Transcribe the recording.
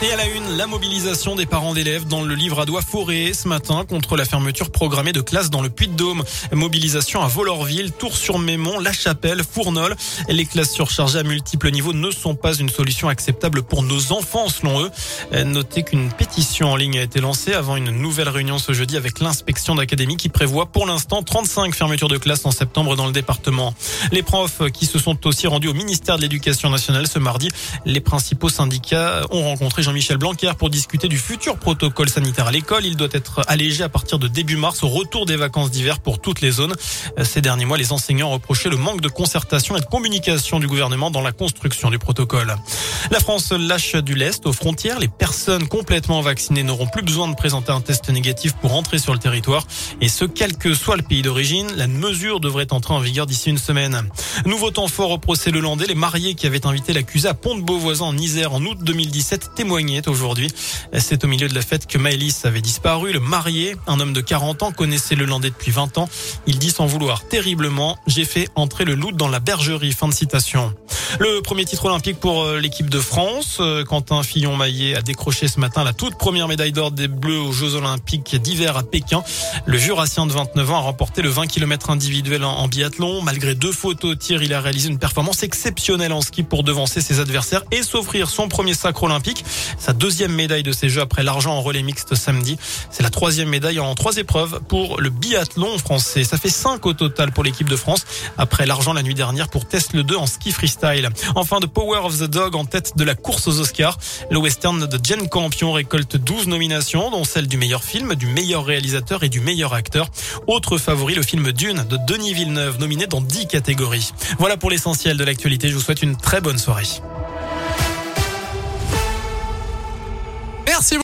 Et à la une, la mobilisation des parents d'élèves dans le livre à doigt forêt ce matin contre la fermeture programmée de classes dans le Puy-de-Dôme. Mobilisation à Volorville, Tours-sur-Mémont, La Chapelle, Fournol. Les classes surchargées à multiples niveaux ne sont pas une solution acceptable pour nos enfants selon eux. Notez qu'une pétition en ligne a été lancée avant une nouvelle réunion ce jeudi avec l'inspection d'académie qui prévoit pour l'instant 35 fermetures de classes en septembre dans le département. Les profs qui se sont aussi rendus au ministère de l'Éducation nationale ce mardi, les principaux syndicats ont rencontré Jean-Michel Blanquer pour discuter du futur protocole sanitaire à l'école. Il doit être allégé à partir de début mars au retour des vacances d'hiver pour toutes les zones. Ces derniers mois, les enseignants reprochaient le manque de concertation et de communication du gouvernement dans la construction du protocole. La France lâche du lest aux frontières. Les personnes complètement vaccinées n'auront plus besoin de présenter un test négatif pour entrer sur le territoire. Et ce, quel que soit le pays d'origine, la mesure devrait entrer en vigueur d'ici une semaine. Nouveau temps fort au procès Le Landais. Les mariés qui avaient invité l'accusé à Pont-de-Beauvoisin en Isère en août 2017 témoignent aujourd'hui. C'est au milieu de la fête que Maëlys avait disparu. Le marié, un homme de 40 ans, connaissait le Landais depuis 20 ans. Il dit sans vouloir terriblement, j'ai fait entrer le loup dans la bergerie. Fin de citation. Le premier titre olympique pour euh, l'équipe de France. Euh, Quentin Fillon-Maillet a décroché ce matin la toute première médaille d'or des Bleus aux Jeux olympiques d'hiver à Pékin. Le Jurassien de 29 ans a remporté le 20 km individuel en biathlon. Malgré deux fautes au tir, il a réalisé une performance exceptionnelle en ski pour devancer ses adversaires et s'offrir son premier sacre olympique. Sa deuxième médaille de ces Jeux après l'argent en relais mixte samedi. C'est la troisième médaille en trois épreuves pour le biathlon français. Ça fait cinq au total pour l'équipe de France après l'argent la nuit dernière pour Tesla 2 en ski freestyle. Enfin, The Power of the Dog en tête de la course aux Oscars. Le western de Jane Campion récolte 12 nominations, dont celle du meilleur film, du meilleur réalisateur et du meilleur acteur. Autre favori, le film Dune de Denis Villeneuve, nominé dans 10 catégories. Voilà pour l'essentiel de l'actualité. Je vous souhaite une très bonne soirée.